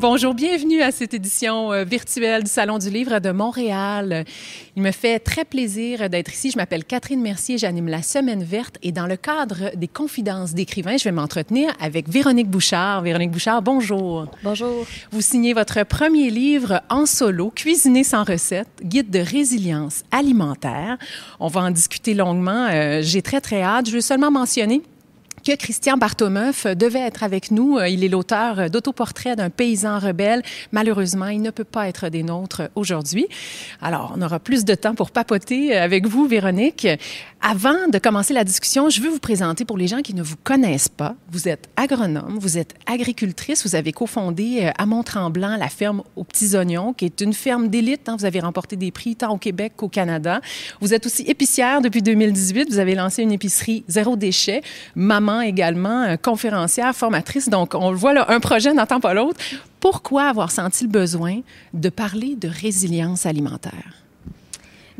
Bonjour, bienvenue à cette édition euh, virtuelle du Salon du Livre de Montréal. Il me fait très plaisir d'être ici. Je m'appelle Catherine Mercier, j'anime la Semaine verte et dans le cadre des confidences d'écrivains, je vais m'entretenir avec Véronique Bouchard. Véronique Bouchard, bonjour. Bonjour. Vous signez votre premier livre en solo, Cuisiner sans recette, guide de résilience alimentaire. On va en discuter longuement. Euh, j'ai très, très hâte. Je veux seulement mentionner que Christian Bartomeuf devait être avec nous. Euh, il est l'auteur d'autoportrait d'un paysan rebelle. Malheureusement, il ne peut pas être des nôtres aujourd'hui. Alors, on aura plus de temps pour papoter avec vous, Véronique. Avant de commencer la discussion, je veux vous présenter pour les gens qui ne vous connaissent pas. Vous êtes agronome, vous êtes agricultrice, vous avez cofondé euh, à Mont-Tremblant la ferme aux petits oignons, qui est une ferme d'élite. Hein. Vous avez remporté des prix tant au Québec qu'au Canada. Vous êtes aussi épicière depuis 2018. Vous avez lancé une épicerie zéro déchet. Maman également, euh, conférencière, formatrice. Donc, on voit là, un projet n'entend pas l'autre. Pourquoi avoir senti le besoin de parler de résilience alimentaire?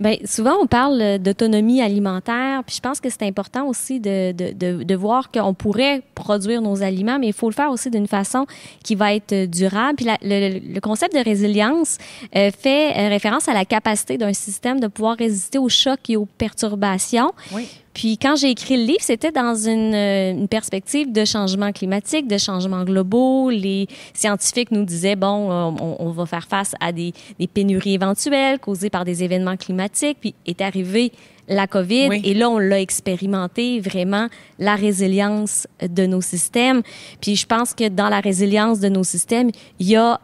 Bien, souvent, on parle d'autonomie alimentaire, puis je pense que c'est important aussi de, de, de, voir qu'on pourrait produire nos aliments, mais il faut le faire aussi d'une façon qui va être durable. Puis la, le, concept de résilience euh, fait euh, référence à la capacité d'un système de pouvoir résister aux chocs et aux perturbations. Oui. Puis quand j'ai écrit le livre, c'était dans une, euh, une, perspective de changement climatique, de changements globaux. Les scientifiques nous disaient, bon, on, on va faire face à des, des, pénuries éventuelles causées par des événements climatiques. Puis est arrivé la COVID oui. et là, on l'a expérimenté vraiment, la résilience de nos systèmes. Puis je pense que dans la résilience de nos systèmes, il y a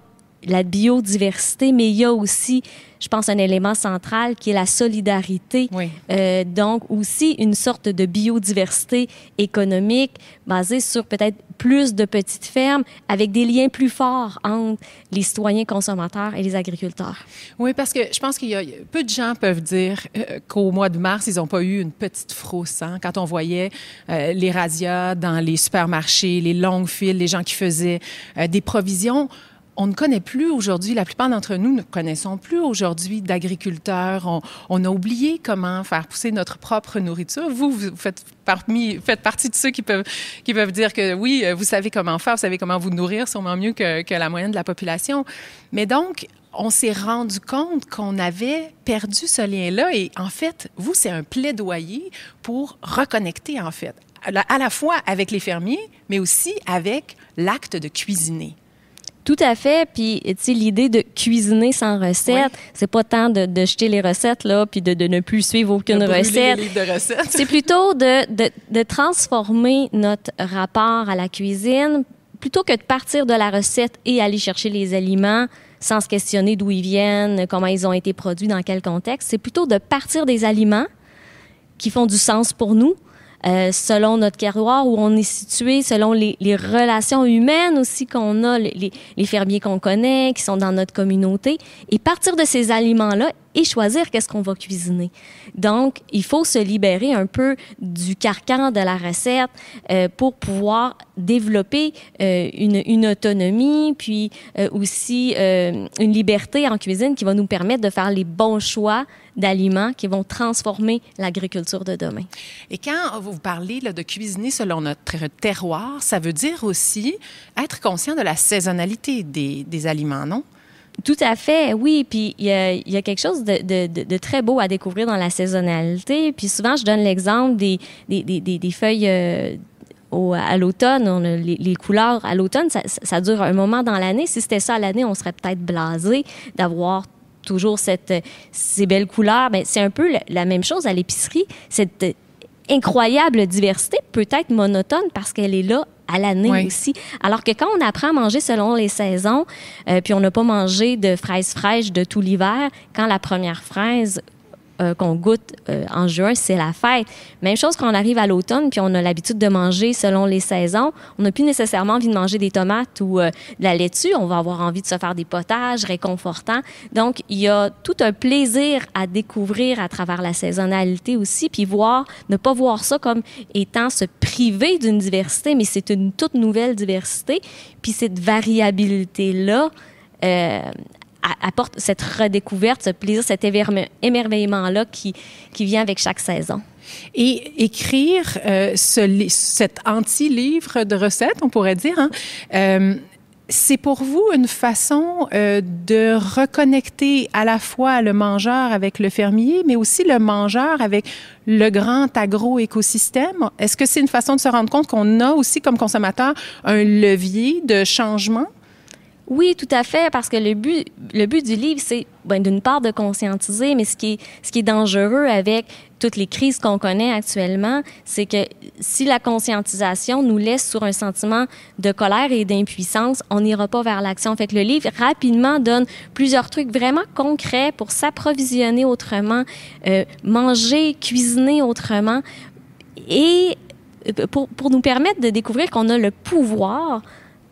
la biodiversité, mais il y a aussi, je pense, un élément central qui est la solidarité. Oui. Euh, donc, aussi une sorte de biodiversité économique basée sur peut-être plus de petites fermes avec des liens plus forts entre les citoyens consommateurs et les agriculteurs. Oui, parce que je pense qu'il y a peu de gens peuvent dire euh, qu'au mois de mars, ils n'ont pas eu une petite frousse hein, quand on voyait euh, les radias dans les supermarchés, les longues files, les gens qui faisaient des provisions on ne connaît plus aujourd'hui, la plupart d'entre nous ne connaissons plus aujourd'hui d'agriculteurs. On, a oublié comment faire pousser notre propre nourriture. Vous, vous faites, partie de ceux qui peuvent, dire que oui, vous savez comment faire, vous savez comment vous nourrir, sûrement mieux que la moyenne de la population. Mais donc, on s'est rendu compte qu'on avait perdu ce lien-là. Et en fait, vous, c'est un plaidoyer pour reconnecter, en fait, à la fois avec les fermiers, mais aussi avec l'acte de cuisiner. Tout à fait. Puis, tu sais, l'idée de cuisiner sans recette, oui. c'est pas tant de, de, jeter les recettes, là, puis de, de ne plus suivre aucune recette. C'est plutôt de, de, de transformer notre rapport à la cuisine, plutôt que de partir de la recette et aller chercher les aliments sans se questionner d'où ils viennent, comment ils ont été produits, dans quel contexte. C'est plutôt de partir des aliments qui font du sens pour nous, euh, selon notre terroir où on est situé, selon les, les relations humaines aussi qu'on a, les, les fermiers qu'on connaît, qui sont dans notre communauté, et partir de ces aliments-là et choisir qu'est-ce qu'on va cuisiner. Donc, il faut se libérer un peu du carcan de la recette euh, pour pouvoir développer euh, une, une, autonomie, puis euh, aussi une liberté en cuisine qui va nous permettre de faire les bons choix d'aliments qui vont transformer l'agriculture de demain. Et quand vous parlez là, de cuisiner selon notre terroir, ça veut dire aussi être conscient de la saisonnalité des, des aliments, non? Tout à fait, oui. Puis il y a, y a, quelque chose de, de, de, très beau à découvrir dans la saisonnalité. Puis souvent, je donne l'exemple des, des, des, des, feuilles. Euh, au, à l'automne, les, les, couleurs à l'automne, ça, ça, dure un moment dans l'année. Si c'était ça à l'année, on serait peut-être blasé d'avoir toujours cette, ces belles couleurs. Mais c'est un peu la même chose à l'épicerie. Cette incroyable diversité peut être monotone parce qu'elle est là à l'année oui. aussi. Alors que quand on apprend à manger selon les saisons, euh, puis on n'a pas mangé de fraises fraîches de tout l'hiver, quand la première fraise euh, qu'on goûte euh, en juin, c'est la fête. Même chose quand on arrive à l'automne, puis on a l'habitude de manger selon les saisons. On n'a plus nécessairement envie de manger des tomates ou euh, de la laitue. On va avoir envie de se faire des potages réconfortants. Donc, il y a tout un plaisir à découvrir à travers la saisonnalité aussi, puis voir, ne pas voir ça comme étant se priver d'une diversité, mais c'est une toute nouvelle diversité. Puis cette variabilité-là, euh, apporte cette redécouverte, ce plaisir, cet émerveillement-là qui, qui vient avec chaque saison. Et écrire euh, ce, cet anti-livre de recettes, on pourrait dire, hein, euh, c'est pour vous une façon euh, de reconnecter à la fois le mangeur avec le fermier, mais aussi le mangeur avec le grand agro-écosystème? Est-ce que c'est une façon de se rendre compte qu'on a aussi comme consommateur un levier de changement? Oui, tout à fait, parce que le but, le but du livre, c'est ben, d'une part de conscientiser, mais ce qui est, dangereux avec toutes les crises qu'on connaît actuellement, c'est que si la conscientisation nous laisse sur un sentiment de colère et d'impuissance, on n'ira pas vers l'action. Fait que le livre rapidement donne plusieurs trucs vraiment concrets pour s'approvisionner autrement, euh, manger, cuisiner autrement et euh, pour nous permettre de découvrir qu'on a le pouvoir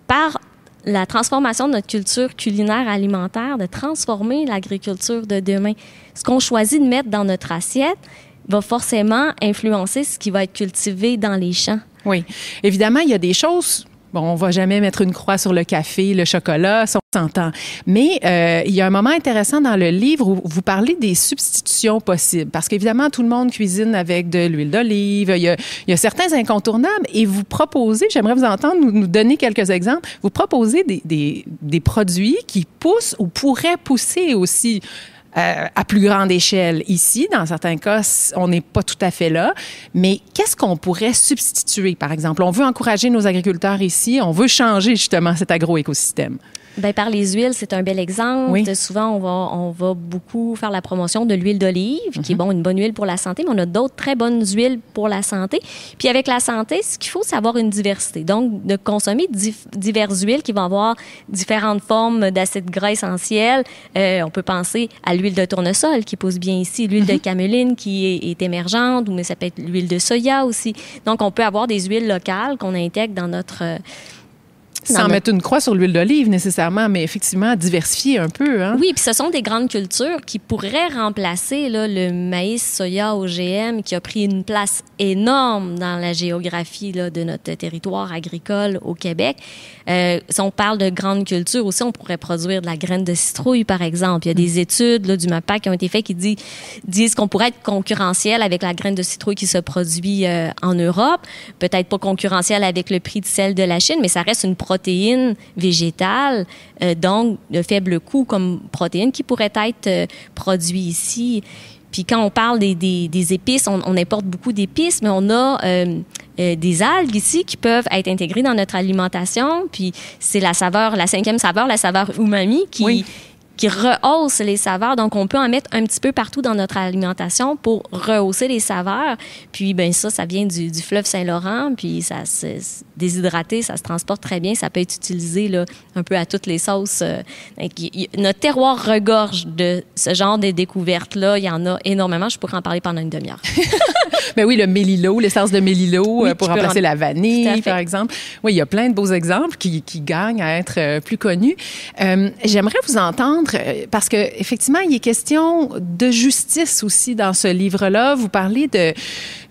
par la transformation de notre culture culinaire alimentaire, de transformer l'agriculture de demain. Ce qu'on choisit de mettre dans notre assiette va forcément influencer ce qui va être cultivé dans les champs. Oui. Évidemment, il y a des choses Bon, on va jamais mettre une croix sur le café, le chocolat, ça on s'entend. Mais euh, il y a un moment intéressant dans le livre où vous parlez des substitutions possibles. Parce qu'évidemment, tout le monde cuisine avec de l'huile d'olive. Il, y a, certains incontournables et vous proposez, j'aimerais vous entendre nous, donner quelques exemples, vous proposez des, des, des produits qui poussent ou pourraient pousser aussi euh, à plus grande échelle ici. Dans certains cas, on n'est pas tout à fait là. Mais qu'est-ce qu'on pourrait substituer, par exemple? On veut encourager nos agriculteurs ici, on veut changer justement cet agroécosystème. Bien, par les huiles, c'est un bel exemple. Souvent, on va, on va beaucoup faire la promotion de l'huile d'olive, qui est mhm. bon, une bonne huile pour la santé, mais on a d'autres très bonnes huiles pour la santé. Puis avec la santé, ce qu'il faut, c'est avoir une diversité. Donc, de consommer diverses huiles qui vont avoir différentes formes d'acides gras essentiels. Euh, on peut penser à l'huile de tournesol qui pousse bien ici, l'huile de mhm. cameline qui est, est émergente, mais ça peut être l'huile de soya aussi. Donc, on peut avoir des huiles locales qu'on intègre dans notre sans mettre une croix sur l'huile d'olive nécessairement, mais effectivement diversifier un peu. Hein? Oui, puis ce sont des grandes cultures qui pourraient remplacer là, le maïs soya OGM qui a pris une place énorme dans la géographie là, de notre territoire agricole au Québec. Euh, si on parle de grandes cultures aussi, on pourrait produire de la graine de citrouille, par exemple. Il y a des mm. études là, du MAPAC qui ont été faites qui dit, disent qu'on pourrait être concurrentiel avec la graine de citrouille qui se produit euh, en Europe. Peut-être pas concurrentiel avec le prix de sel de la Chine, mais ça reste une protéine végétale, euh, donc de faible coût comme protéine qui pourrait être euh, produit ici. Puis quand on parle des, épices, on, on, importe beaucoup d'épices, mais on a euh, des algues ici qui peuvent être intégrées dans notre alimentation. Puis c'est la saveur, la cinquième saveur, la saveur umami, qui, qui rehausse les saveurs. Donc, on peut en mettre un petit peu partout dans notre alimentation pour rehausser les saveurs. Puis, ben ça, ça vient du, fleuve Saint-Laurent. Puis, ça se déshydraté, ça se transporte très bien. Ça peut être utilisé là, un peu à toutes les sauces. Euh. notre terroir regorge de ce genre de découvertes-là. Il y en a énormément. Je pourrais en parler pendant une demi-heure. Mais oui, le mélilo, l'essence de mélilo euh, pour remplacer la vanille, par exemple. Oui, il y a plein de beaux exemples qui, qui gagnent à être euh, plus connus. Euh, J'aimerais vous entendre parce que effectivement, il est question de justice aussi dans ce livre-là. Vous parlez de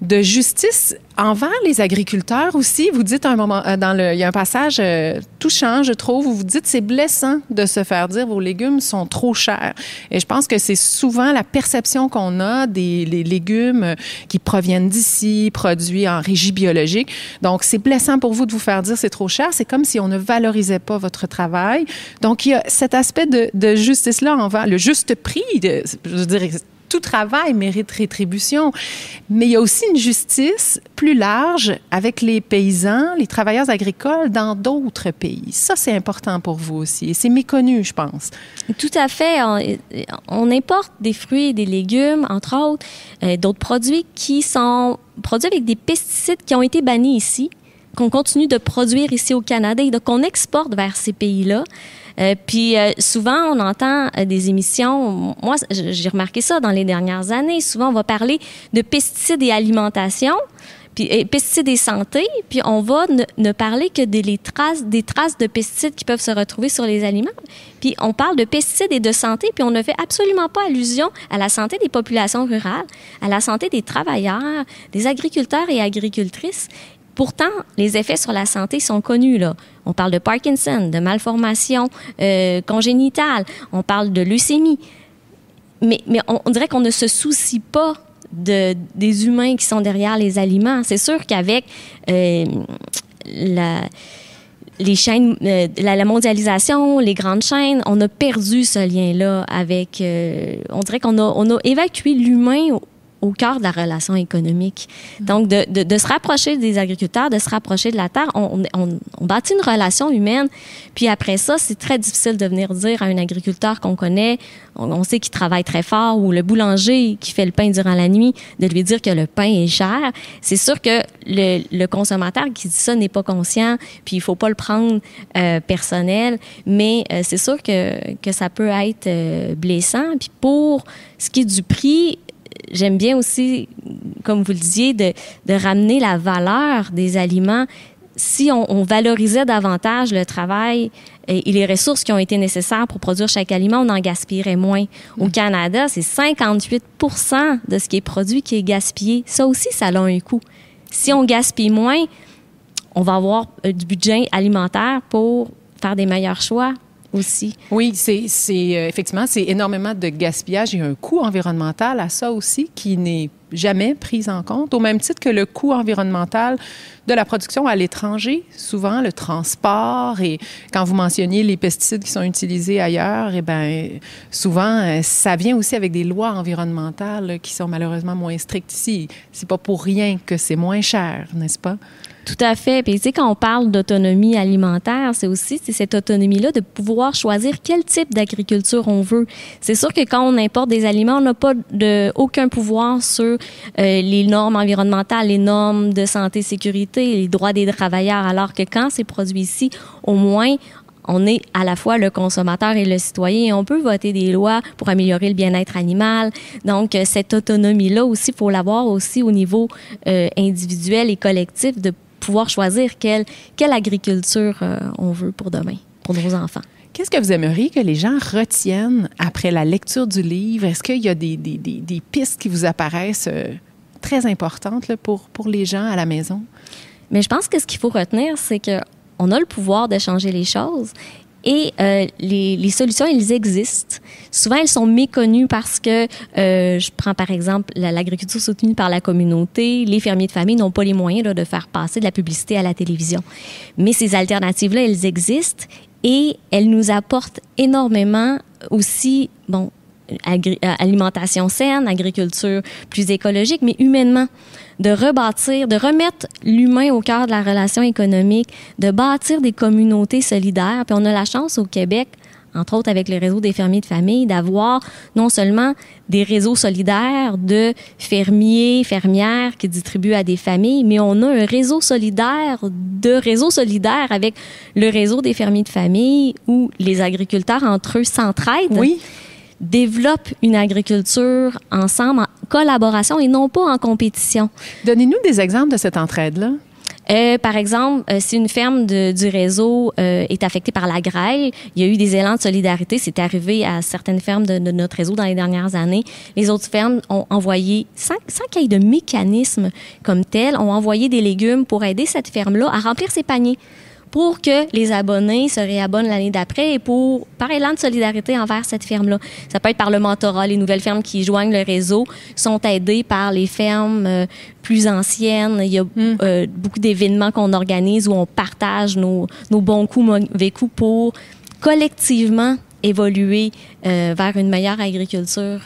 de justice envers les agriculteurs aussi. Vous dites un moment, euh, dans le, il y a un passage euh, touchant, je trouve, où vous dites c'est blessant de se faire dire vos légumes sont trop chers. Et je pense que c'est souvent la perception qu'on a des légumes euh, qui proviennent d'ici, produits en régie biologique. Donc c'est blessant pour vous de vous faire dire c'est trop cher. C'est comme si on ne valorisait pas votre travail. Donc il y a cet aspect de, de justice là envers le juste prix. De, je dirais tout travail mérite rétribution. Mais il y a aussi une justice plus large avec les paysans, les travailleurs agricoles dans d'autres pays. Ça, c'est important pour vous aussi. Et c'est méconnu, je pense. Tout à fait. On, importe des fruits et des légumes, entre autres, euh, d'autres produits qui sont produits avec des pesticides qui ont été bannis ici qu'on continue de produire ici au Canada et qu'on exporte vers ces pays-là. Euh, puis euh, souvent, on entend euh, des émissions, moi j'ai remarqué ça dans les dernières années, souvent on va parler de pesticides et alimentation, puis pesticides et santé, puis on va ne, parler que des, traces, des traces de pesticides qui peuvent se retrouver sur les aliments. Puis on parle de pesticides et de santé, puis on ne fait absolument pas allusion à la santé des populations rurales, à la santé des travailleurs, des agriculteurs et agricultrices. Pourtant, les effets sur la santé sont connus. On parle de Parkinson, de malformation euh, congénitale, on parle de leucémie. Mais, on, dirait qu'on ne se soucie pas de, des humains qui sont derrière les aliments. C'est sûr qu'avec euh, la les chaînes, euh, la, mondialisation, les grandes chaînes, on a perdu ce lien-là avec. Euh, on dirait qu'on on a évacué l'humain au cœur de la relation économique. Donc, de, se rapprocher des agriculteurs, de se rapprocher de la terre, on, bâtit une relation humaine. Puis après ça, c'est très difficile de venir dire à un agriculteur qu'on connaît, on, sait qu'il travaille très fort, ou le boulanger qui fait le pain durant la nuit, de lui dire que le pain est cher. C'est sûr que le, consommateur qui dit ça n'est pas conscient, puis il faut pas le prendre euh, personnel, mais euh, c'est sûr que, que ça peut être euh, blessant. Puis pour ce qui est du prix, j'aime bien aussi, comme vous le disiez, de, de, ramener la valeur des aliments. Si on, on valorisait davantage le travail et, les ressources qui ont été nécessaires pour produire chaque aliment, on en gaspillerait moins. Au. Canada, c'est 58 de ce qui est produit qui est gaspillé. Ça aussi, ça a un coût. Si on gaspille moins, on va avoir euh, du budget alimentaire pour faire des meilleurs choix, Oui, c'est euh, effectivement, c'est énormément de gaspillage. Il y a un coût environnemental à ça aussi qui n'est jamais pris en compte, au même titre que le coût environnemental de la production à l'étranger, souvent le transport et quand vous mentionniez les pesticides qui sont utilisés ailleurs, eh ben souvent euh, ça vient aussi avec des lois environnementales qui sont malheureusement moins strictes ici. C'est pas pour rien que c'est moins cher, n'est-ce pas? Tout à fait. Puis, tu sais, quand on parle d'autonomie alimentaire, c'est aussi cette autonomie-là de pouvoir choisir quel type d'agriculture on veut. C'est sûr que quand on importe des aliments, on n'a pas de, aucun pouvoir sur euh, les normes environnementales, les normes de santé, sécurité, les droits des travailleurs, alors que quand c'est produit ici, au moins, on est à la fois le consommateur et le citoyen on peut voter des lois pour améliorer le bien-être animal. Donc, euh, cette autonomie-là aussi, il faut l'avoir aussi au niveau euh, individuel et collectif de pouvoir choisir quelle, quelle agriculture on veut pour demain, pour nos enfants. Qu'est-ce que vous aimeriez que les gens retiennent après la lecture du livre? Est-ce qu'il y a des, des, des, pistes qui vous apparaissent euh, très importantes pour, pour les gens à la maison? Mais je pense que ce qu'il faut retenir, c'est que on a le pouvoir de changer les choses et euh, les, solutions, elles existent. Souvent, elles sont méconnues parce que, euh, je prends par exemple l'agriculture soutenue par la communauté, les fermiers de famille n'ont pas les moyens de faire passer de la publicité à la télévision. Mais ces alternatives-là, elles existent et elles nous apportent énormément aussi, bon, alimentation saine, agriculture plus écologique, mais humainement de rebâtir, de remettre l'humain au cœur de la relation économique, de bâtir des communautés solidaires. Puis on a la chance au Québec, entre autres avec le réseau des fermiers de famille, d'avoir non seulement des réseaux solidaires de fermiers, fermières qui distribuent à des familles, mais on a un réseau solidaire de réseaux solidaires avec le réseau des fermiers de famille où les agriculteurs entre eux s'entraident. Oui développent une agriculture ensemble, en collaboration et non pas en compétition. Donnez-nous des exemples de cette entraide-là. Euh, par exemple, euh, si une ferme de, du réseau euh, est affectée par la grêle, il y a eu des élans de solidarité. C'est arrivé à certaines fermes de, notre réseau dans les dernières années. Les autres fermes ont envoyé, sans, sans qu'il y ait de mécanisme comme tel, ont envoyé des légumes pour aider cette ferme-là à remplir ses paniers pour que les abonnés se réabonnent l'année d'après et pour, par élan de solidarité envers cette ferme-là. Ça peut être par le mentorat. Les nouvelles fermes qui joignent le réseau sont aidées par les fermes euh, plus anciennes. Il y a hmm. euh, beaucoup d'événements qu'on organise où on partage nos, nos bons coups, mauvais coups pour collectivement évoluer euh, vers une meilleure agriculture.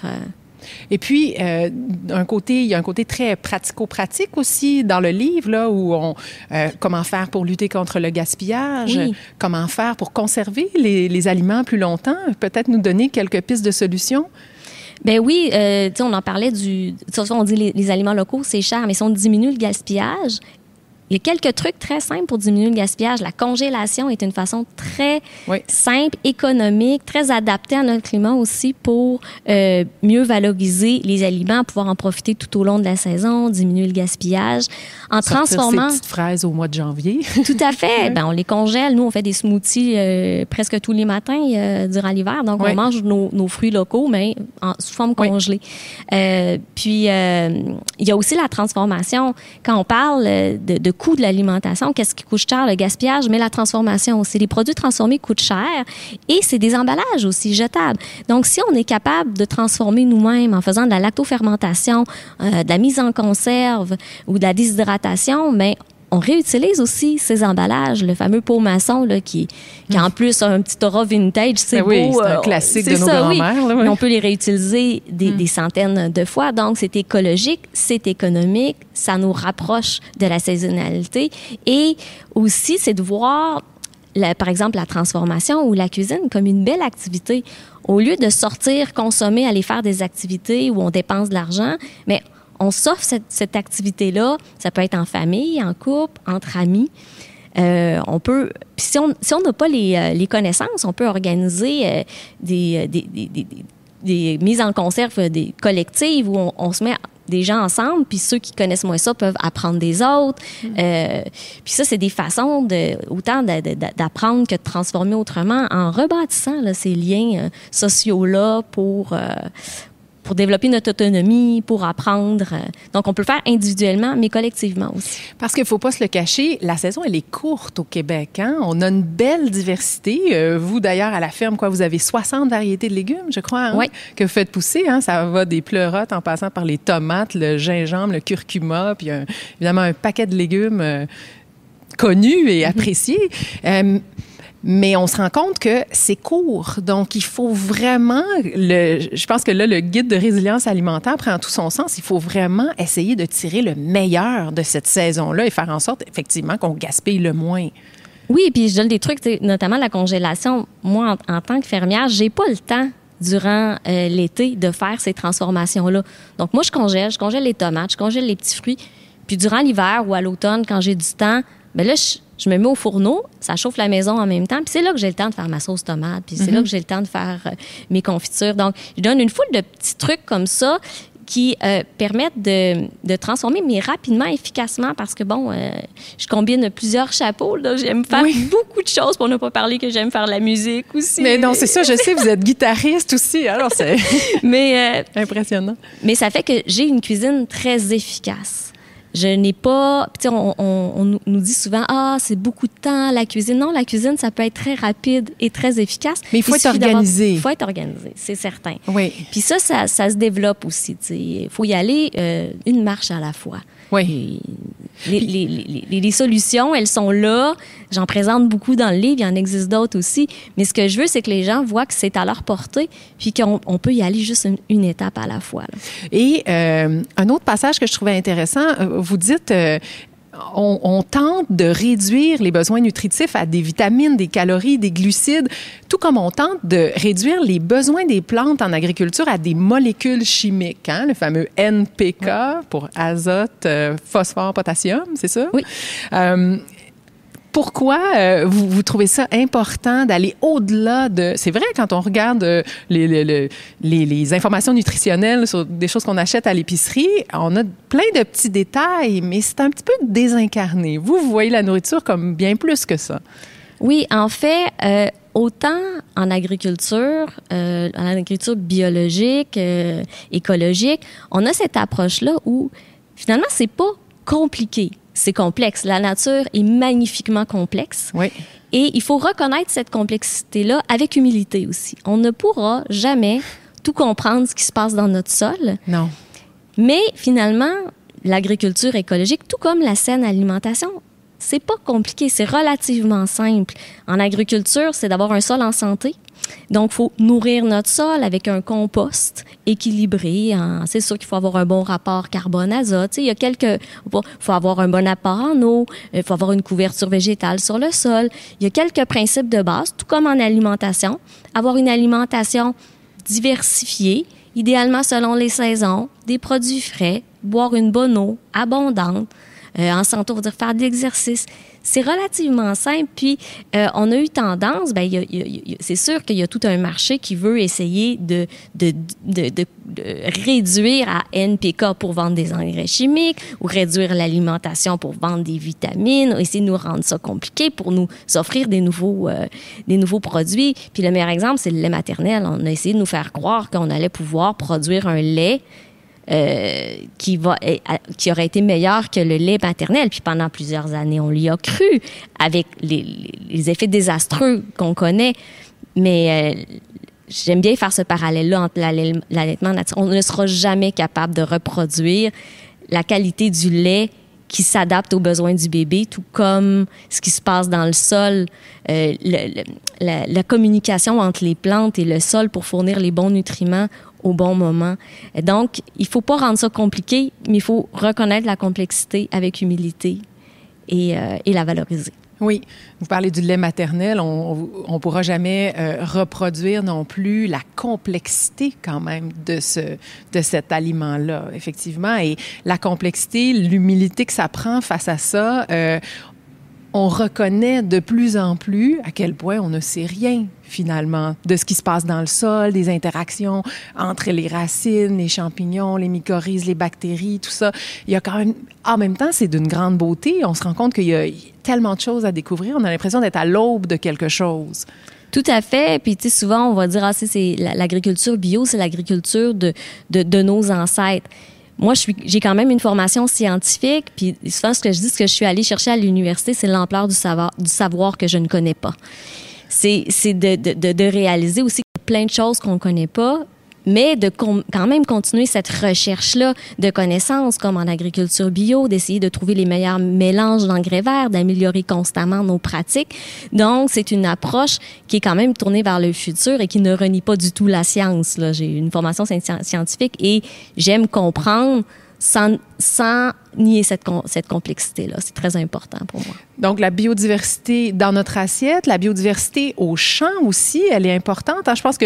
Et puis, euh, un côté, il y a un côté très pratico-pratique aussi dans le livre, là, où on, euh, comment faire pour lutter contre le gaspillage, comment faire pour conserver les, les aliments plus longtemps, peut-être nous donner quelques pistes de solutions? Ben oui, euh, on en parlait du. On dit les, les aliments locaux, c'est cher, mais si on diminue le gaspillage, il y a quelques trucs très simples pour diminuer le gaspillage. La congélation est une façon très simple, économique, très adaptée à notre climat aussi pour euh, mieux valoriser les aliments, pouvoir en profiter tout au long de la saison, diminuer le gaspillage. En transformant. Ces petites fraises au mois de janvier. tout à fait. ben, on les congèle. Nous, on fait des smoothies euh, presque tous les matins euh, durant l'hiver. Donc, on mange nos, nos, fruits locaux, mais en, sous forme congelée. puis, il y a aussi la transformation. Quand on parle de, de coût de l'alimentation, qu'est-ce qui coûte cher, le gaspillage, mais la transformation aussi. Les produits transformés coûtent cher et c'est des emballages aussi jetables. Donc, si on est capable de transformer nous-mêmes en faisant de la lactofermentation, euh, de la mise en conserve ou de la déshydratation, mais on réutilise aussi ces emballages, le fameux pot maçon là, qui, qui en plus a un petit aura vintage, c'est ben beau. c'est un euh, classique de nos grands-mères. On peut les réutiliser des, mm. des, centaines de fois. Donc, c'est écologique, c'est économique, ça nous rapproche de la saisonnalité. Et aussi, c'est de voir, la, par exemple, la transformation ou la cuisine comme une belle activité. Au lieu de sortir, consommer, aller faire des activités où on dépense de l'argent, mais on s'offre cette, activité-là. Ça peut être en famille, en couple, entre amis. Euh, on peut, si on si n'a pas les, euh, les, connaissances, on peut organiser euh, des, des, des, des, mises en conserve des collectives où on, se met des gens ensemble, puis ceux qui connaissent moins ça peuvent apprendre des autres. Mm. puis ça, c'est des façons de, autant d'apprendre que de transformer autrement en rebâtissant ces liens sociaux-là pour, pour développer notre autonomie, pour apprendre. Donc, on peut le faire individuellement, mais collectivement aussi. Parce qu'il ne faut pas se le cacher, la saison, elle est courte au Québec. Hein? On a une belle diversité. Euh, vous, d'ailleurs, à la ferme, quoi, vous avez 60 variétés de légumes, je crois, hein, que vous faites pousser. Hein? Ça va des pleurotes en passant par les tomates, le gingembre, le curcuma, puis évidemment un paquet de légumes euh, connus et mm-hmm. appréciés. Euh, mais on se rend compte que c'est court. Donc, il faut vraiment, je pense que là, le guide de résilience alimentaire prend tout son sens. Il faut vraiment essayer de tirer le meilleur de cette saison-là et faire en sorte, effectivement, qu'on gaspille le moins. Oui, et puis je donne des trucs, notamment la congélation. Moi, en, tant que fermière, j'ai pas le temps durant euh, l'été de faire ces transformations-là. Donc, moi, je congèle, je congèle les tomates, je congèle les petits fruits. Puis durant l'hiver ou à l'automne, quand j'ai du temps, ben là, je, je me mets au fourneau, ça chauffe la maison en même temps, puis c'est là que j'ai le temps de faire ma sauce tomate, puis c'est là mhm. que j'ai le temps de faire euh, mes confitures. Donc, je donne une foule de petits trucs comme ça qui euh, permettent de, de, transformer, mais rapidement, efficacement, parce que, bon, euh, je combine plusieurs chapeaux. J'aime faire beaucoup de choses, pour ne pas parler que j'aime faire la musique aussi. Mais non, c'est ça, je sais, vous êtes guitariste aussi, alors c'est mais, impressionnant. Mais ça fait que j'ai une cuisine très efficace. Je n'ai pas. On, on, on, nous dit souvent Ah, c'est beaucoup de temps, la cuisine. Non, la cuisine, ça peut être très rapide et très efficace. Mais il faut être organisé. Il faut être organisé, c'est certain. Oui. Puis ça, ça, ça, se développe aussi. Il faut y aller euh, une marche à la fois. Oui. Les, les, les, les, solutions, elles sont là. J'en présente beaucoup dans le livre. Il y en existe d'autres aussi. Mais ce que je veux, c'est que les gens voient que c'est à leur portée, puis qu'on on peut y aller juste une, étape à la fois. Et euh, un autre passage que je trouvais intéressant, euh, vous dites. Euh, on, tente de réduire les besoins nutritifs à des vitamines, des calories, des glucides, tout comme on tente de réduire les besoins des plantes en agriculture à des molécules chimiques, hein, le fameux NPK pour azote, euh, phosphore, potassium, c'est ça? Oui. Euh, pourquoi euh, vous, trouvez ça important d'aller au-delà de... C'est vrai, quand on regarde euh, les, informations nutritionnelles sur des choses qu'on achète à l'épicerie, on a plein de petits détails, mais c'est un petit peu désincarné. Vous, vous voyez la nourriture comme bien plus que ça. Oui, en fait, euh, autant en agriculture, en agriculture biologique, écologique, on a cette approche-là où finalement, c'est pas compliqué c'est complexe. La nature est magnifiquement complexe. Oui. Et il faut reconnaître cette complexité-là avec humilité aussi. On ne pourra jamais tout comprendre ce qui se passe dans notre sol. Non. Mais finalement, l'agriculture écologique, tout comme la saine alimentation, c'est pas compliqué, c'est relativement simple. En agriculture, c'est d'avoir un sol en santé, donc, il faut nourrir notre sol avec un compost équilibré. C'est sûr qu'il faut avoir un bon rapport carbone-azote. Il y a quelques... Faut avoir un bon apport en eau. Il faut avoir une couverture végétale sur le sol. Il y a quelques principes de base, tout comme en alimentation. Avoir une alimentation diversifiée, idéalement selon les saisons, des produits frais, boire une bonne eau abondante, Euh, en va dire faire de l'exercice. C'est relativement simple. Puis, euh, on a eu tendance, ben, c'est sûr qu'il y a tout un marché qui veut essayer de, réduire à NPK pour vendre des engrais chimiques ou réduire l'alimentation pour vendre des vitamines, ou essayer de nous rendre ça compliqué pour nous offrir des nouveaux, euh, des nouveaux produits. Puis, le meilleur exemple, c'est le lait maternel. On a essayé de nous faire croire qu'on allait pouvoir produire un lait euh, qui, va, aurait été meilleur que le lait maternel. Puis pendant plusieurs années, on l'y a cru avec les, effets désastreux qu'on connaît. Mais euh, j'aime bien faire ce parallèle-là entre l'allaitement naturel. On ne sera jamais capable de reproduire la qualité du lait qui s'adapte aux besoins du bébé, tout comme ce qui se passe dans le sol, euh, la, communication entre les plantes et le sol pour fournir les bons nutriments au bon moment. Donc, il faut pas rendre ça compliqué, mais il faut reconnaître la complexité avec humilité et, euh, la valoriser. Oui, vous parlez du lait maternel, on ne pourra jamais euh, reproduire non plus la complexité quand même de, ce, de cet aliment-là, effectivement. Et la complexité, l'humilité que ça prend face à ça, euh, on reconnaît de plus en plus à quel point on ne sait rien finalement de ce qui se passe dans le sol, des interactions entre les racines, les champignons, les mycorhizes, les bactéries, tout ça. Il y a quand même, en même temps, c'est d'une grande beauté. On se rend compte qu'il y a tellement de choses à découvrir. On a l'impression d'être à l'aube de quelque chose. Tout à fait. Puis, tu sais, souvent, on va dire, ah, c'est l'agriculture bio, c'est l'agriculture de, de, de nos ancêtres moi, j'ai quand même une formation scientifique, puis souvent, ce que je dis, ce que je suis allée chercher à l'université, c'est l'ampleur du savoir, du savoir que je ne connais pas. C'est de, de, de, réaliser aussi plein de choses qu'on ne connaît pas, mais de quand même continuer cette recherche-là de connaissances, comme en agriculture bio, d'essayer de trouver les meilleurs mélanges d'engrais verts, d'améliorer constamment nos pratiques. Donc, c'est une approche qui est quand même tournée vers le futur et qui ne renie pas du tout la science. J'ai une formation scientifique et j'aime comprendre sans, sans nier cette, cette complexité-là. C'est très important pour moi. Donc, la biodiversité dans notre assiette, la biodiversité au champ aussi, elle est importante. Hein. Je pense que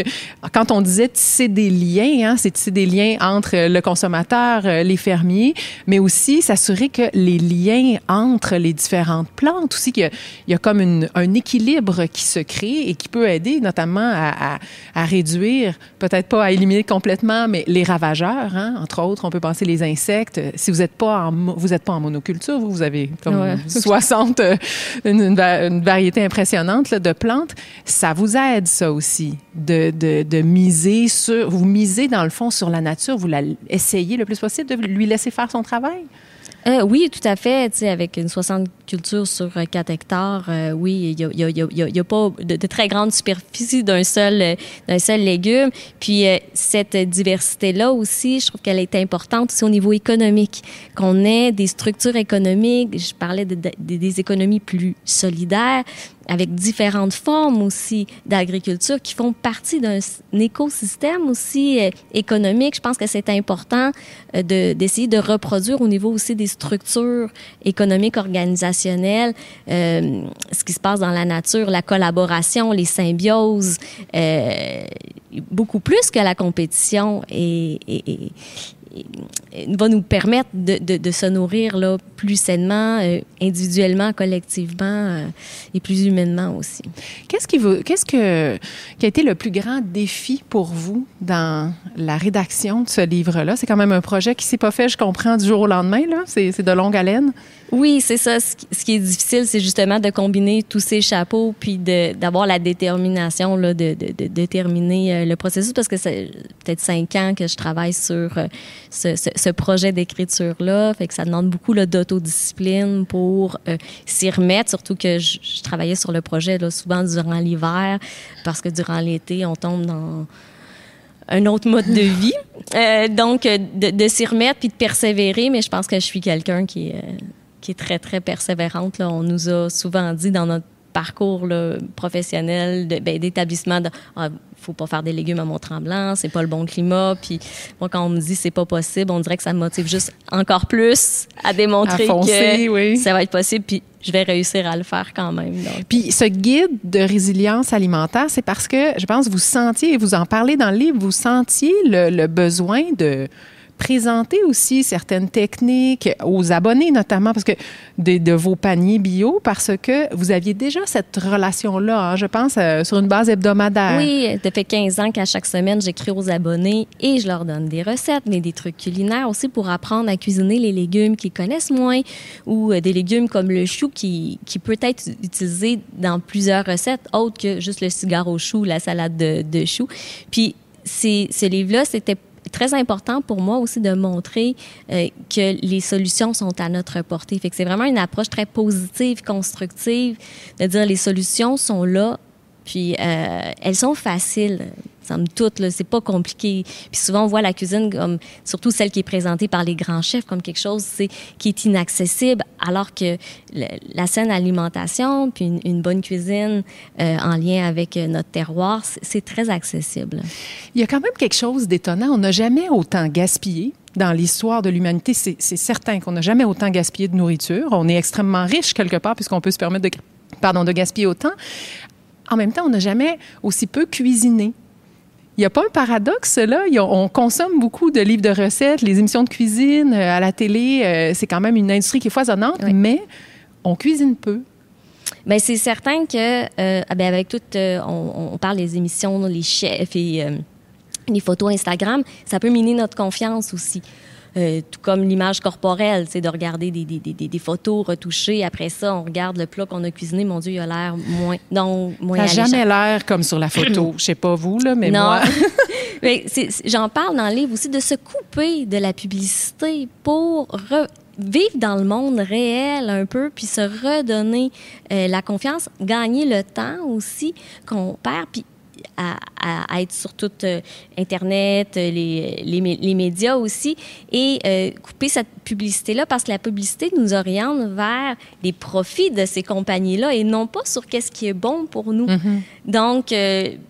quand on disait tisser des liens, hein, c'est tisser des liens entre le consommateur, euh, les fermiers, mais aussi s'assurer que les liens entre les différentes plantes, aussi qu'il y, a comme un équilibre qui se crée et qui peut aider notamment à, à, à réduire, peut-être pas à éliminer complètement, mais les ravageurs, hein, entre autres, on peut penser les insectes. Si vous n'êtes pas en vous n'êtes pas en monoculture, vous, vous avez comme 60, euh, une, variété impressionnante de plantes. Ça vous aide, ça aussi, de, de, de, miser sur, vous misez dans le fond sur la nature, vous la essayez le plus possible de lui laisser faire son travail? Euh, oui, tout à fait. Avec une 60 cultures sur 4 euh, hectares, euh, oui, il n'y a, pas de, très grande superficie d'un seul, d'un seul légume. Puis cette diversité-là aussi, je trouve qu'elle est importante aussi au niveau économique, qu'on ait des structures économiques, je parlais de, des économies plus solidaires, avec différentes formes aussi d'agriculture qui font partie d'un écosystème aussi euh, économique. Je pense que c'est important euh, de, d'essayer de reproduire au niveau aussi des structures économiques organisationnelles euh, ce qui se passe dans la nature, la collaboration, les symbioses, euh, beaucoup plus que la compétition et, et, et va nous permettre de, de, de, se nourrir là, plus sainement, euh, individuellement, collectivement euh, et plus humainement aussi. Qu'est-ce qui, vous, qu'est-ce que, qui a été le plus grand défi pour vous dans la rédaction de ce livre-là? C'est quand même un projet qui s'est pas fait, je comprends, du jour au lendemain. Là. C'est, c'est de longue haleine. Oui, c'est ça. Ce qui est difficile, c'est justement de combiner tous ces chapeaux puis d'avoir la détermination là, de, de, de, terminer euh, le processus parce que c'est peut-être cinq ans que je travaille sur euh, ce, ce, projet d'écriture-là. Fait que ça demande beaucoup d'autodiscipline pour euh, s'y remettre, surtout que je, travaillais sur le projet là, souvent durant l'hiver parce que durant l'été, on tombe dans un autre mode de vie. donc, de, de s'y remettre puis de persévérer, mais je pense que je suis quelqu'un qui est qui est très, très persévérante. Là. On nous a souvent dit dans notre parcours là, professionnel ben, d'établissement de, ah, faut pas faire des légumes à Mont-Tremblant, c'est pas le bon climat. Puis moi, quand on me dit c'est pas possible, on dirait que ça me motive juste encore plus à démontrer que ça va être possible. Puis je vais réussir à le faire quand même. Puis ce guide de résilience alimentaire, c'est parce que je pense vous sentiez, et vous en parlez dans le livre, vous sentiez le besoin de présenter aussi certaines techniques aux abonnés, notamment parce que de, vos paniers bio, parce que vous aviez déjà cette relation-là, hein, je pense, euh, sur une base hebdomadaire. Oui, fait 15 ans qu'à chaque semaine, j'écris aux abonnés et je leur donne des recettes, mais des trucs culinaires aussi pour apprendre à cuisiner les légumes qu'ils connaissent moins ou euh, des légumes comme le chou qui, qui peut être utilisé dans plusieurs recettes autres que juste le cigare au chou, la salade de, de chou. Puis ce livre-là, c'était très important pour moi aussi de montrer euh, que les solutions sont à notre portée. Fait que c'est vraiment une approche très positive, constructive, de dire les solutions sont là, puis euh, elles sont faciles somme toute. C'est pas compliqué. Puis souvent, on voit la cuisine comme, surtout celle qui est présentée par les grands chefs, comme quelque chose qui est inaccessible, alors que la saine alimentation, puis une, bonne cuisine euh, en lien avec euh, notre terroir, c'est très accessible. Il y a quand même quelque chose d'étonnant. On n'a jamais autant gaspillé dans l'histoire de l'humanité, c'est certain qu'on n'a jamais autant gaspillé de nourriture. On est extrêmement riche quelque part puisqu'on peut se permettre de, pardon, de gaspiller autant. En même temps, on n'a jamais aussi peu cuisiné. Il n'y a pas un paradoxe, là? On consomme beaucoup de livres de recettes, les émissions de cuisine euh, à la télé. Euh, c'est quand même une industrie qui est foisonnante, mais on cuisine peu. Bien, c'est certain que, euh, ah ben, avec tout, on, parle des émissions, les chefs et les photos Instagram, ça peut miner notre confiance aussi. Euh, tout comme l'image corporelle, c'est de regarder des, des, des, des, photos retouchées. Après ça, on regarde le plat qu'on a cuisiné. Mon Dieu, il a l'air moins, non, moins. Ça n'a jamais l'air comme sur la photo. Je sais pas vous là, mais non. moi. J'en parle dans le livre aussi de se couper de la publicité pour vivre dans le monde réel un peu, puis se redonner euh, la confiance, gagner le temps aussi qu'on perd, puis à, être sur tout euh, Internet, euh, les, les, médias aussi, et euh, couper cette publicité-là parce que la publicité nous oriente vers les profits de ces compagnies-là et non pas sur qu'est-ce qui est bon pour nous. Mm-hmm. Donc,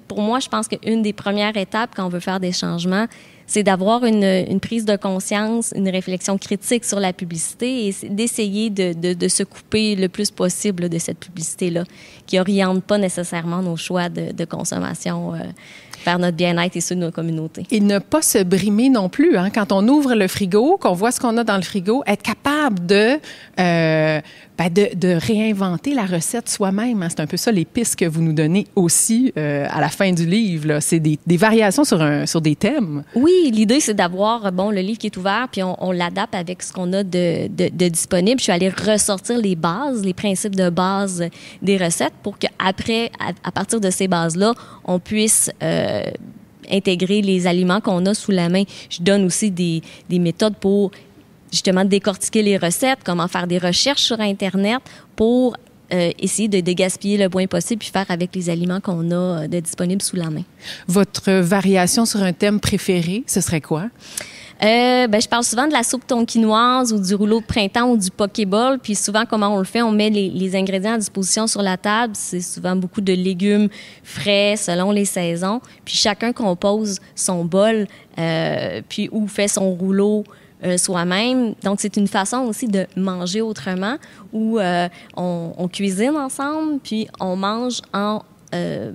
pour moi, je pense qu'une des premières étapes quand on veut faire des changements, c'est d'avoir une, prise de conscience, une réflexion critique sur la publicité et d'essayer de, se couper le plus possible de cette publicité-là, qui oriente pas nécessairement nos choix de, consommation. Euh, vers notre bien-être et ceux de nos communautés. Et ne pas se brimer non plus. Hein? Quand on ouvre le frigo, qu'on voit ce qu'on a dans le frigo, être capable de euh, ben, de, réinventer la recette soi-même. Hein. C'est un peu ça les pistes que vous nous donnez aussi euh, à la fin du livre. C'est des, variations sur, un, sur des thèmes. Oui, l'idée, c'est d'avoir, bon, le livre qui est ouvert, puis on, l'adapte avec ce qu'on a de, de, disponible. Je suis allée ressortir les bases, les principes de base des recettes pour qu'après, à, à partir de ces bases-là, on puisse... Euh, intégrer les aliments qu'on a sous la main. Je donne aussi des, des méthodes pour justement décortiquer les recettes, comment faire des recherches sur Internet pour euh, essayer de, gaspiller le moins possible puis faire avec les aliments qu'on a euh, de disponibles sous la main. Votre variation sur un thème préféré, ce serait quoi? Euh, ben, je parle souvent de la soupe tonkinoise ou du rouleau de printemps ou du pokéball. Puis souvent, comment on le fait? On met les, ingrédients à disposition sur la table. C'est souvent beaucoup de légumes frais selon les saisons. Puis chacun compose son bol, puis ou fait son rouleau euh, soi-même. Donc, c'est une façon aussi de manger autrement où euh, on, cuisine ensemble, puis on mange en euh,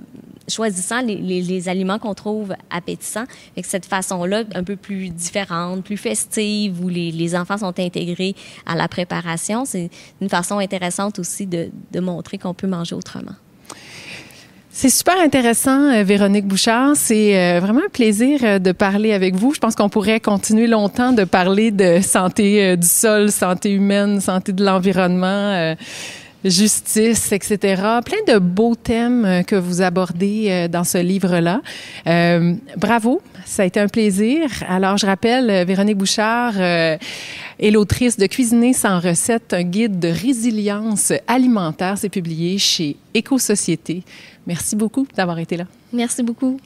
choisissant les, aliments qu'on trouve appétissants. Avec cette façon-là, un peu plus différente, plus festive, où les, enfants sont intégrés à la préparation, c'est une façon intéressante aussi de montrer qu'on peut manger autrement. C'est super intéressant, euh, Véronique Bouchard. C'est euh, vraiment un plaisir euh, de parler avec vous. Je pense qu'on pourrait continuer longtemps de parler de santé du sol, santé humaine, santé de l'environnement. justice, etc. Plein de beaux thèmes que vous abordez dans ce livre-là. bravo, ça a été un plaisir. Alors, je rappelle, Véronique Bouchard est l'autrice de Cuisiner sans recette, un guide de résilience alimentaire. C'est publié chez Éco-Société. Merci beaucoup d'avoir été là. Merci beaucoup.